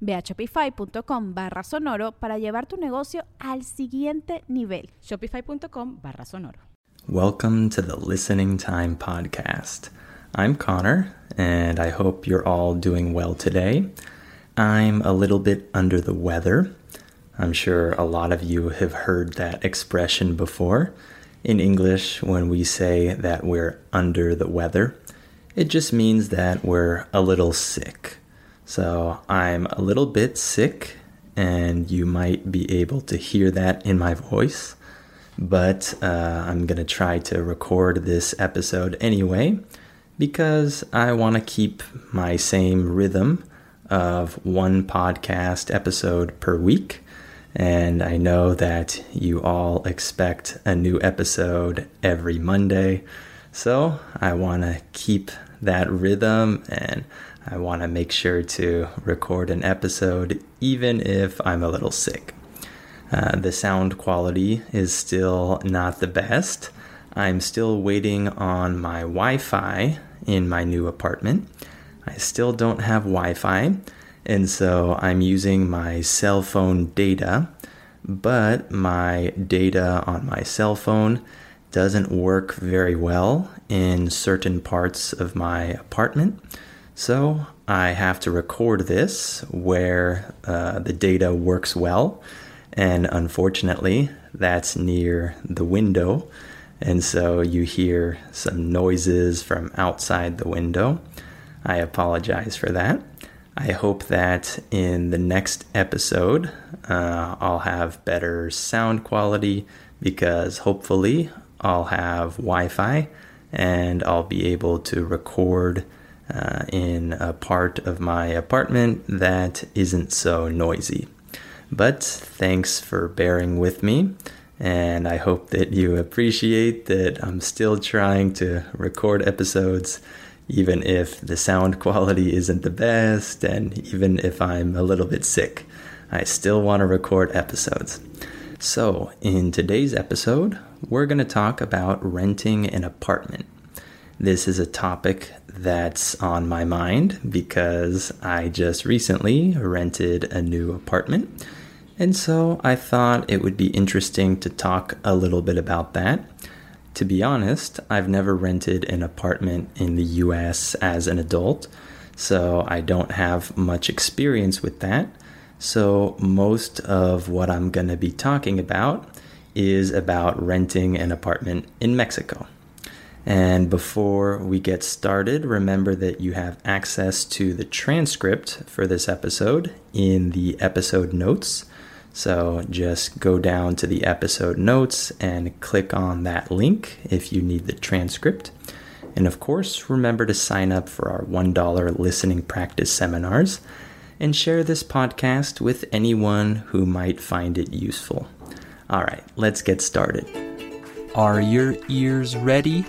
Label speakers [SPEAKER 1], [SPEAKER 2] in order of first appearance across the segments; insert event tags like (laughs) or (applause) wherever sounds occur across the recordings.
[SPEAKER 1] Ve a shopify.com barra sonoro para llevar tu negocio al siguiente nivel.
[SPEAKER 2] Shopify.com barra sonoro.
[SPEAKER 3] Welcome to the Listening Time Podcast. I'm Connor, and I hope you're all doing well today. I'm a little bit under the weather. I'm sure a lot of you have heard that expression before. In English, when we say that we're under the weather, it just means that we're a little sick. So I'm a little bit sick, and you might be able to hear that in my voice. But uh, I'm going to try to record this episode anyway because I want to keep my same rhythm of one podcast episode per week. And I know that you all expect a new episode every Monday. So I want to keep that rhythm and I want to make sure to record an episode even if I'm a little sick. Uh, the sound quality is still not the best. I'm still waiting on my Wi Fi in my new apartment. I still don't have Wi Fi, and so I'm using my cell phone data, but my data on my cell phone doesn't work very well in certain parts of my apartment. So I have to record this where uh, the data works well. And unfortunately, that's near the window. And so you hear some noises from outside the window. I apologize for that. I hope that in the next episode, uh, I'll have better sound quality because hopefully I'll have Wi Fi and I'll be able to record uh, in a part of my apartment that isn't so noisy. But thanks for bearing with me, and I hope that you appreciate that I'm still trying to record episodes, even if the sound (laughs) quality isn't the best, and even if I'm a little bit sick. I still want to record episodes. So, in today's episode, we're going to talk about renting an apartment. This is a topic that's on my mind because I just recently rented a new apartment. And so I thought it would be interesting to talk a little bit about that. To be honest, I've never rented an apartment in the US as an adult, so I don't have much experience with that. So most of what I'm going to be talking about is about renting an apartment in Mexico. And before we get started, remember that you have access to the transcript for this episode in the episode notes. So just go down to the episode notes and click on that link if you need the transcript. And of course, remember to sign up for our $1 listening practice seminars and share this podcast with anyone who might find it useful. All right, let's get started.
[SPEAKER 4] Are your ears ready?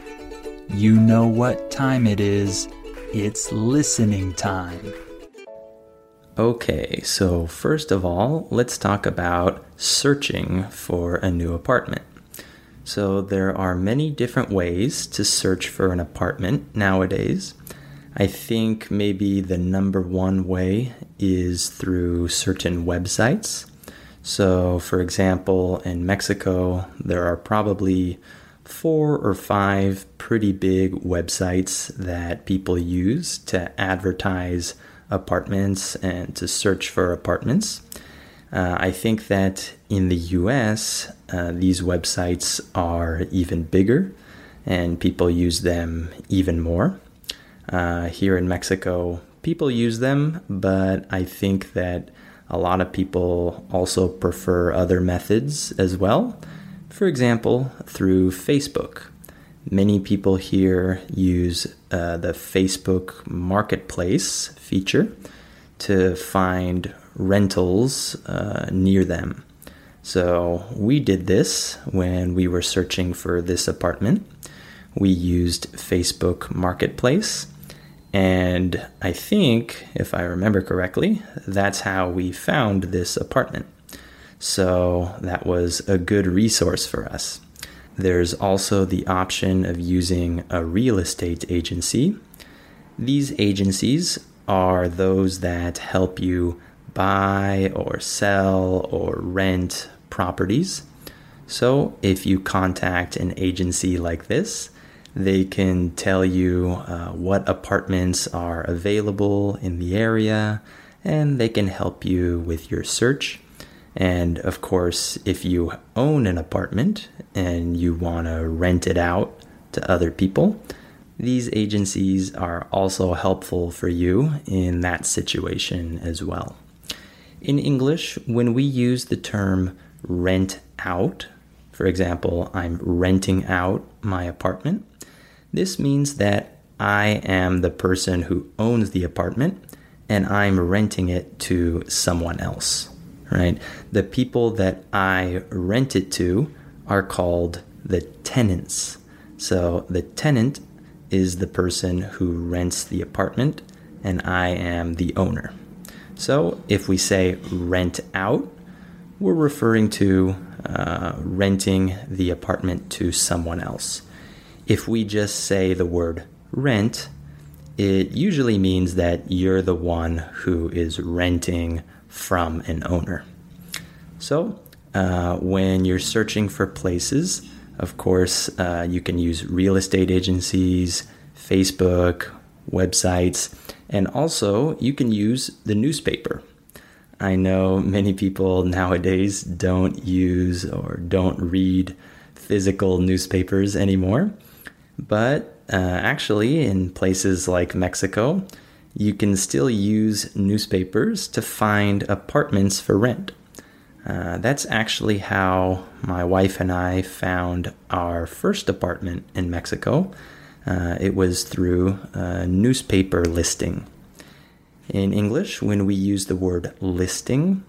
[SPEAKER 4] You know what time it is. It's listening time.
[SPEAKER 3] Okay, so first of all, let's talk about searching for a new apartment. So, there are many different ways to search for an apartment nowadays. I think maybe the number one way is through certain websites. So, for example, in Mexico, there are probably four or five pretty big websites that people use to advertise apartments and to search for apartments. Uh, I think that in the US, uh, these websites are even bigger and people use them even more. Uh, here in Mexico, people use them, but I think that a lot of people also prefer other methods as well. For example, through Facebook. Many people here use uh, the Facebook Marketplace feature to find rentals uh, near them. So we did this when we were searching for this apartment. We used Facebook Marketplace. And I think, if I remember correctly, that's how we found this apartment. So that was a good resource for us. There's also the option of using a real estate agency. These agencies are those that help you buy or sell or rent properties. So if you contact an agency like this, they can tell you uh, what apartments are available in the area and they can help you with your search. And of course, if you own an apartment and you want to rent it out to other people, these agencies are also helpful for you in that situation as well. In English, when we use the term rent out, for example, I'm renting out my apartment, this means that I am the person who owns the apartment and I'm renting it to someone else, right? The people that I rent it to are called the tenants. So the tenant is the person who rents the apartment and I am the owner. So if we say rent out, we're referring to uh, renting the apartment to someone else. If we just say the word rent, it usually means that you're the one who is renting from an owner. So, uh, when you're searching for places, of course, uh, you can use real estate agencies, Facebook, websites, and also, you can use the newspaper. I know many people nowadays don't use or don't read physical newspapers anymore, but uh, actually, in places like Mexico, you can still use newspapers to find apartments for rent. Uh, that's actually how my wife and I found our first apartment in Mexico. Uh, it was through a newspaper listing. In English, when we use the word listing,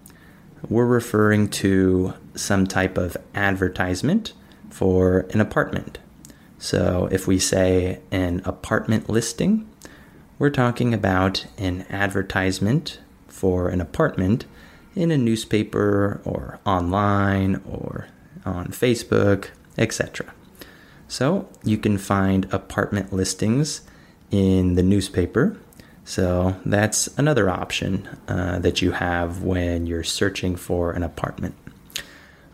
[SPEAKER 3] we're referring to some type of advertisement for an apartment. So if we say an apartment listing, we're talking about an advertisement for an apartment in a newspaper or online or on Facebook, etc. So you can find apartment listings in the newspaper. So that's another option uh, that you have when you're searching for an apartment.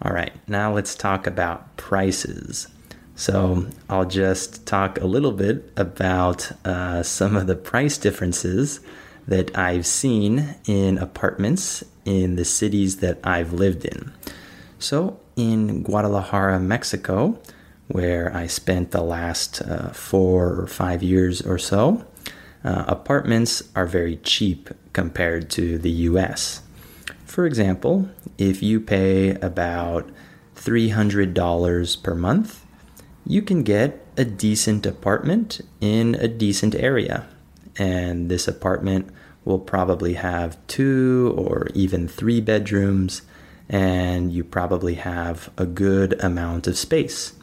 [SPEAKER 3] All right, now let's talk about prices. So I'll just talk a little bit about uh, some of the price differences that I've seen in apartments in the cities that I've lived in. So in Guadalajara, Mexico, where I spent the last uh, four or five years or so, uh, apartments are very cheap compared to the US. For example, if you pay about $300 per month, you can get a decent apartment in a decent area. And this apartment will probably have two or even three bedrooms, and you probably have a good amount of space.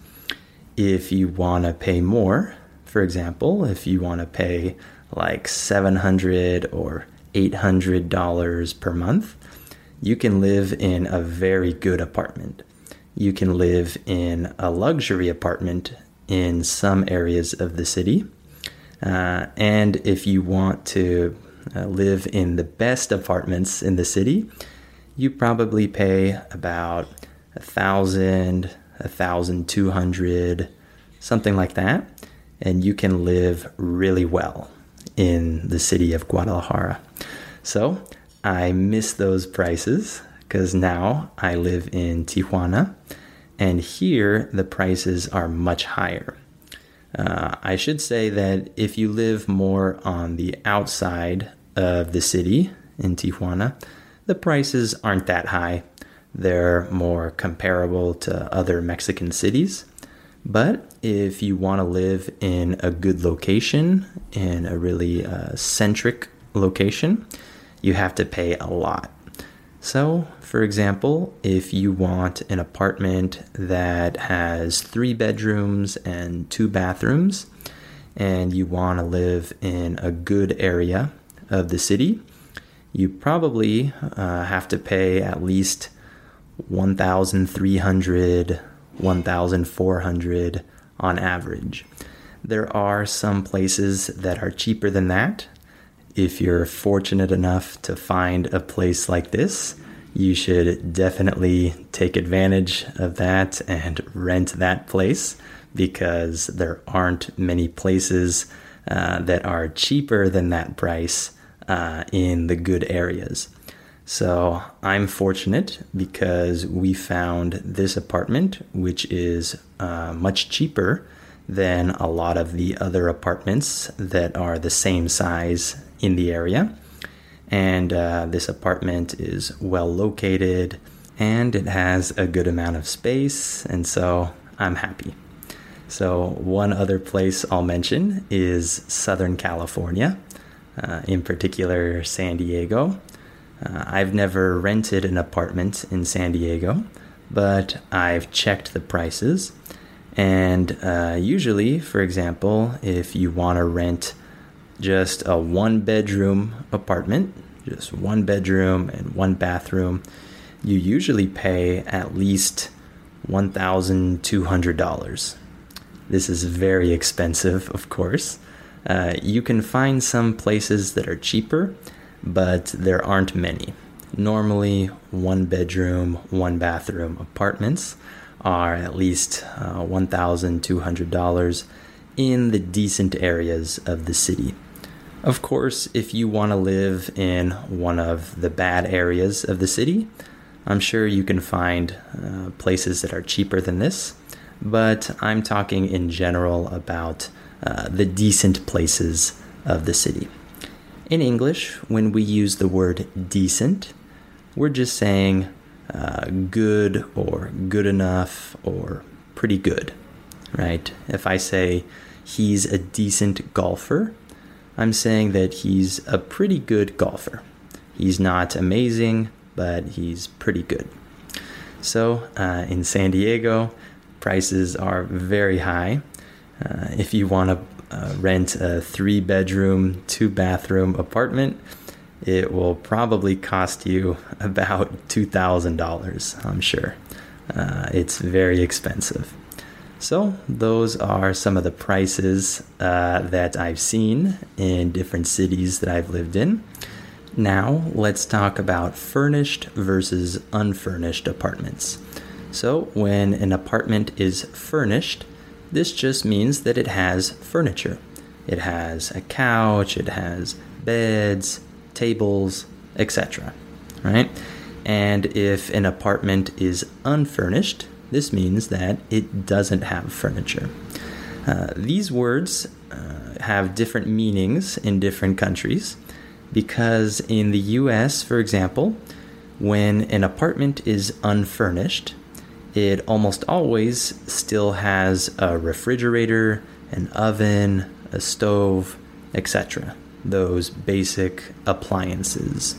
[SPEAKER 3] If you want to pay more, for example, if you want to pay like 700 or $800 per month, you can live in a very good apartment. You can live in a luxury apartment in some areas of the city. Uh, and if you want to uh, live in the best apartments in the city, you probably pay about a thousand, a 1,200, something like that, and you can live really well in the city of Guadalajara. So I miss those prices because now I live in Tijuana, and here the prices are much higher. Uh, I should say that if you live more on the outside of the city in Tijuana, the prices aren't that high. They're more comparable to other Mexican cities. But if you want to live in a good location, in a really uh, centric location, you have to pay a lot. So, for example, if you want an apartment that has three bedrooms and two bathrooms, and you want to live in a good area of the city, you probably uh, have to pay at least 1,300, 1,400 on average. There are some places that are cheaper than that. If you're fortunate enough to find a place like this, you should definitely take advantage of that and rent that place because there aren't many places uh, that are cheaper than that price uh, in the good areas. So I'm fortunate because we found this apartment, which is uh, much cheaper than a lot of the other apartments that are the same size in the area. And uh, this apartment is well located and it has a good amount of space, and so I'm happy. So, one other place I'll mention is Southern California, uh, in particular, San Diego. Uh, I've never rented an apartment in San Diego, but I've checked the prices. And uh, usually, for example, if you want to rent just a one bedroom apartment, just one bedroom and one bathroom, you usually pay at least $1,200. This is very expensive, of course. Uh, you can find some places that are cheaper, but there aren't many. Normally, one bedroom, one bathroom apartments are at least uh, $1,200 in the decent areas of the city. Of course, if you want to live in one of the bad areas of the city, I'm sure you can find uh, places that are cheaper than this, but I'm talking in general about uh, the decent places of the city. In English, when we use the word decent, we're just saying uh, good or good enough or pretty good, right? If I say he's a decent golfer, I'm saying that he's a pretty good golfer. He's not amazing, but he's pretty good. So uh, in San Diego, prices are very high. Uh, if you want to uh, rent a three bedroom, two bathroom apartment, it will probably cost you (laughs) about $2,000, I'm sure. Uh, it's very expensive. So, those are some of the prices uh, that I've seen in different cities that I've lived in. Now, let's talk about furnished versus unfurnished apartments. So, when an apartment is furnished, this just means that it has furniture. It has a couch, it has beds, tables, etc. Right? And if an apartment is unfurnished, this means that it doesn't have furniture. Uh, these words uh, have different meanings in different countries because in the US, for example, when an apartment is unfurnished, it almost always still has a refrigerator, an oven, a stove, etc. Those basic appliances.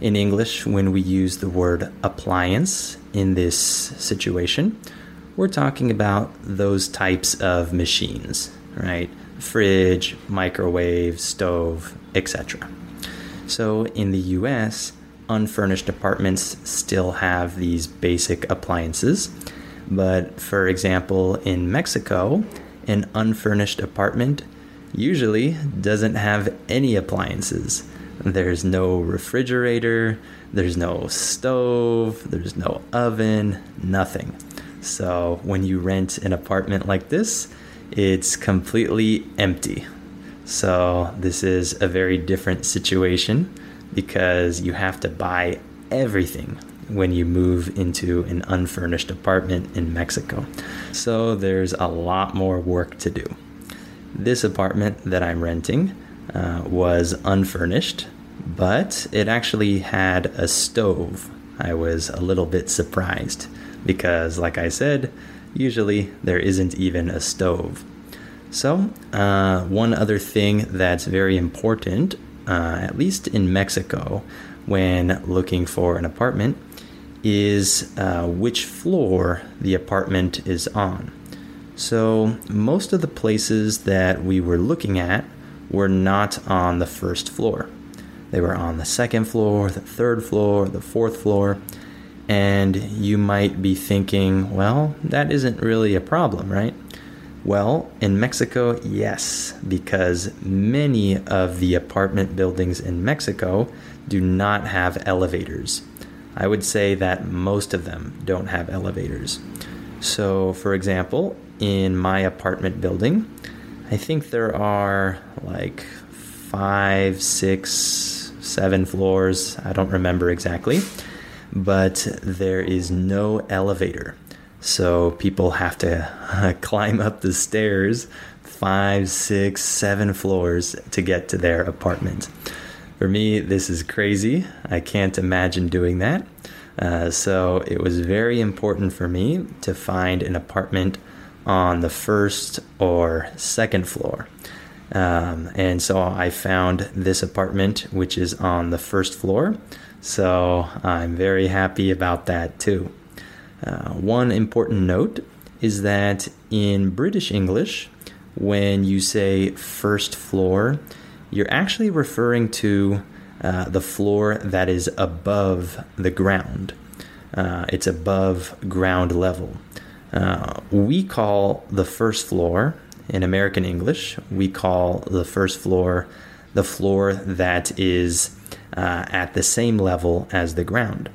[SPEAKER 3] In English, when we use the word appliance, in this situation, we're talking about those types of machines, right? Fridge, microwave, stove, etc. So in the US, unfurnished apartments still have these basic appliances. But for example, in Mexico, an unfurnished apartment usually doesn't have any appliances. There's no refrigerator, there's no stove, there's no oven, nothing. So when you rent an apartment like this, it's completely empty. So this is a very different situation because you have to buy everything when you move into an unfurnished apartment in Mexico. So there's a lot more work to do. this apartment that I'm renting uh, was unfurnished, but it actually had a stove. I was a little bit surprised because, like I said, usually there isn't even a stove. So, uh, one other thing that's very important, uh, at least in Mexico, when looking for an apartment, is uh, which floor the apartment is on. So, most of the places that we were looking at were not on the first floor. They were on the second floor, the third floor, the fourth floor. And you might be thinking, well, that isn't really a problem, right? Well, in Mexico, yes, because many of the apartment buildings in Mexico do not have elevators. I would say that most of them don't have elevators. So, for example, in my apartment building, I think there are like five, six, seven floors. I don't remember exactly. But there is no elevator. So people have to (laughs) climb up the stairs five, six, seven floors to get to their apartment. For me, this is crazy. I can't imagine doing that. Uh, so it was very important for me to find an apartment on the first or second floor. Um, and so I found this apartment, which is on the first floor. So I'm very happy about that too. Uh, one important note is that in British English, when you say first floor, you're actually referring to uh, the floor that is above the ground. Uh, it's above ground level. Uh, we call the first floor in American English, we call the first floor the floor that is uh, at the same level as the ground.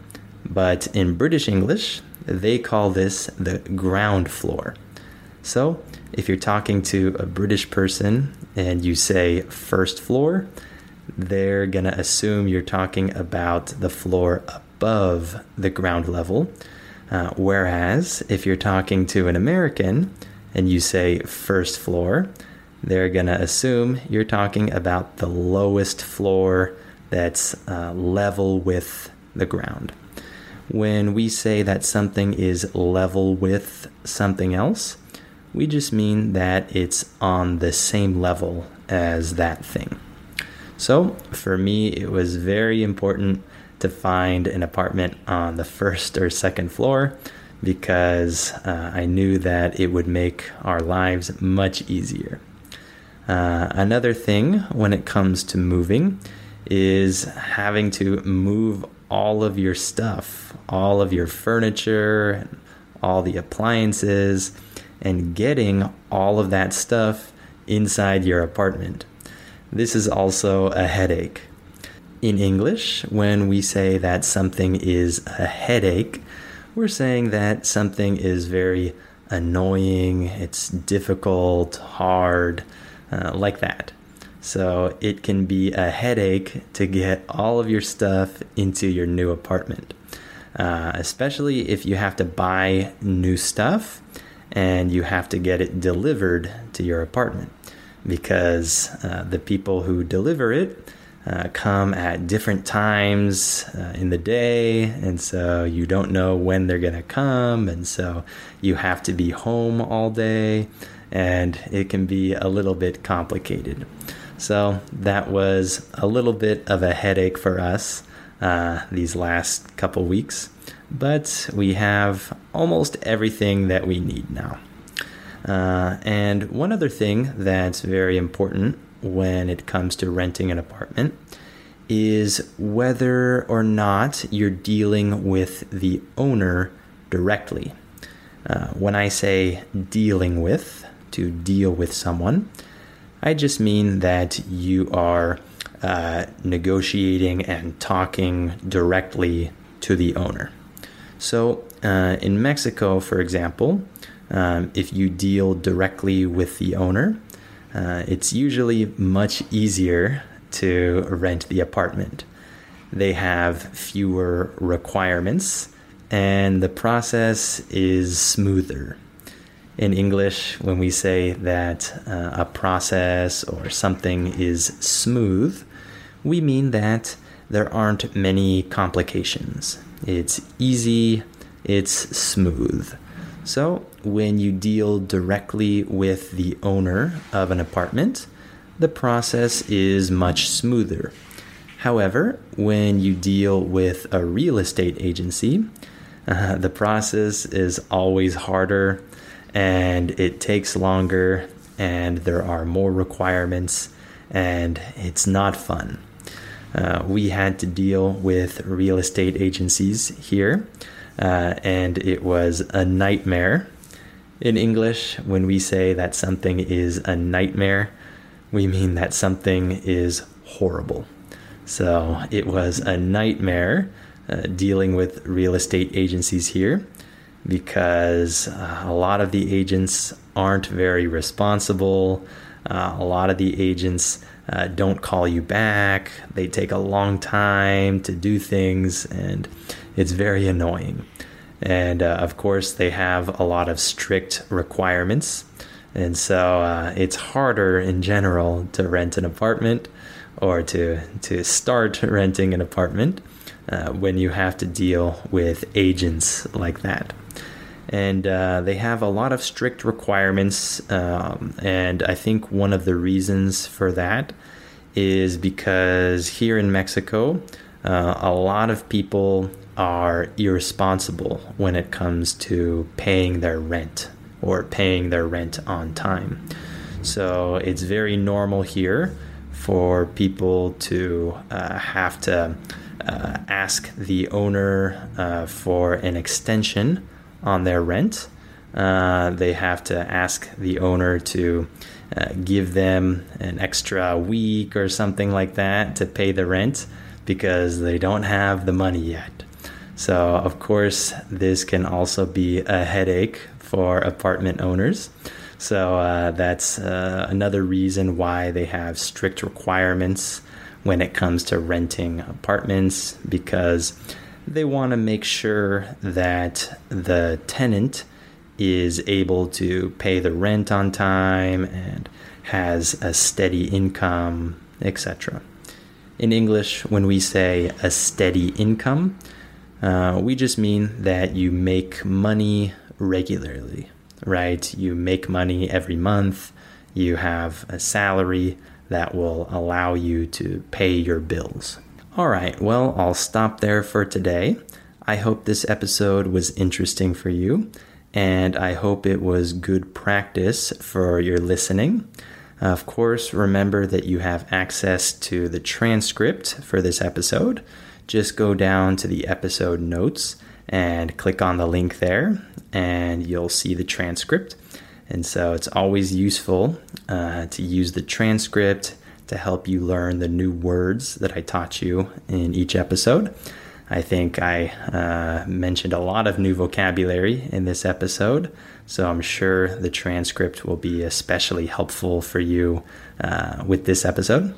[SPEAKER 3] But in British English, they call this the ground floor. So if you're talking to a British person and you say first floor, they're going to assume you're talking about the floor above the ground level. Uh, whereas if you're talking to an American and you say first floor, they're going to assume you're talking about the lowest floor that's uh, level with the ground. When we say that something is level with something else, we just mean that it's on the same level as that thing. So, for me, it was very important to find an apartment on the first or second floor because uh, I knew that it would make our lives much easier. Uh, another thing when it comes to moving is having to move all of your stuff, all of your furniture, all the appliances, and getting all of that stuff inside your apartment. This is also a headache in English, when we say that something is a headache, we're saying that something is very annoying, it's difficult, hard, uh, like that. So it can be a headache to get all of your stuff into your new apartment, uh, especially if you have to buy new stuff and you have to get it delivered to your apartment because uh, the people who deliver it uh, come at different times uh, in the day, and so you don't know when they're going to come, and so you have to be home all day, and it can be a little bit complicated. So that was a little bit of a headache for us uh, these last couple weeks, but we have almost everything that we need now. Uh, and one other thing that's very important when it comes to renting an apartment is whether or not you're dealing with the owner directly. Uh, when I say dealing with, to deal with someone, I just mean that you are uh, negotiating and talking directly to the owner. So, uh, in Mexico, for example, um, if you deal directly with the owner, uh, it's usually much easier to rent the apartment. They have fewer requirements and the process is smoother. In English, when we say that uh, a process or something is smooth, we mean that there aren't many complications. It's easy, it's smooth. So, when you deal directly with the owner of an apartment, the process is much smoother. However, when you deal with a real estate agency, uh, (laughs) the process is always harder and it takes longer and there are more requirements and it's not fun. Uh, we had to deal with real estate agencies here, uh, and it was a nightmare. In English, when we say that something is a nightmare, we mean that something is horrible. So it was a nightmare uh, dealing with real estate agencies here because uh, a lot of the agents aren't very responsible. Uh, a lot of the agents uh, don't call you back. They take a long time to do things, and it's very annoying. And uh, of course, they have a lot of strict requirements. And so uh, it's harder in general to rent an apartment or to, to start renting an apartment uh, when you have to deal with agents like that and uh, they have a lot of strict requirements. Um, and I think one of the reasons for that is because here in Mexico, uh, a lot of people are irresponsible when it comes to paying their rent or paying their rent on time. So it's very normal here for people to uh, have to uh, ask the owner uh, for an extension on their rent. Uh, they have to ask the owner to uh, give them an extra week or something like that to pay the rent because they don't have the money yet. So, of course, this can also be a headache for apartment owners. So, uh, that's uh, another reason why they have strict requirements when it comes to renting apartments because they want to make sure that the tenant is able to pay the rent on time and has a steady income, etc. In English, when we say a steady income, uh, we just mean that you make money regularly, right? You make money every month, you have a salary that will allow you to pay your bills. All right, well, I'll stop there for today. I hope this episode was interesting for you, and I hope it was good practice for your listening. Of course, remember that you have access to the transcript for this episode. Just go down to the episode notes and click on the link there, and you'll see the transcript. And so it's always useful uh, to use the transcript to help you learn the new words that I taught you in each episode. I think I uh, mentioned a lot of new vocabulary in this episode, so I'm sure the transcript will be especially helpful for you uh, with this episode.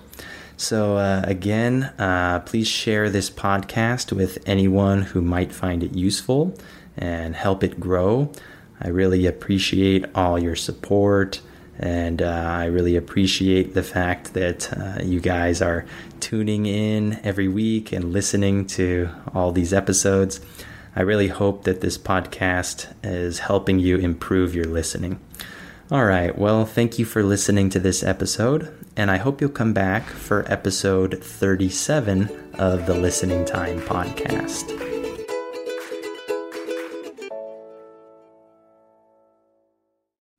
[SPEAKER 3] So, uh, again, uh, please share this podcast with anyone who might find it useful and help it grow. I really appreciate all your support. And uh, I really appreciate the fact that uh, you guys are tuning in every week and listening to all these episodes. I really hope that this podcast is helping you improve your listening. All right, well, thank you for listening to this episode, and I hope you'll come back for episode 37 of the Listening Time podcast.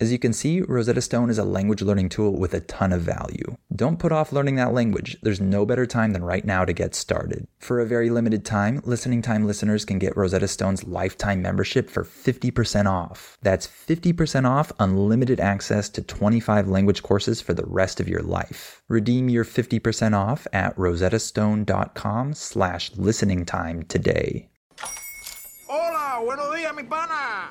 [SPEAKER 4] As you can see, Rosetta Stone is a language learning tool with a ton of value. Don't put off learning that language. There's no better time than right now to get started. For a very limited time, Listening Time listeners can get Rosetta Stone's lifetime membership for 50% off. That's 50% off unlimited access to 25 language courses for the rest of your life. Redeem your 50% off at rosettastone.com slash listening time today.
[SPEAKER 5] Hola, buenos días, mi pana.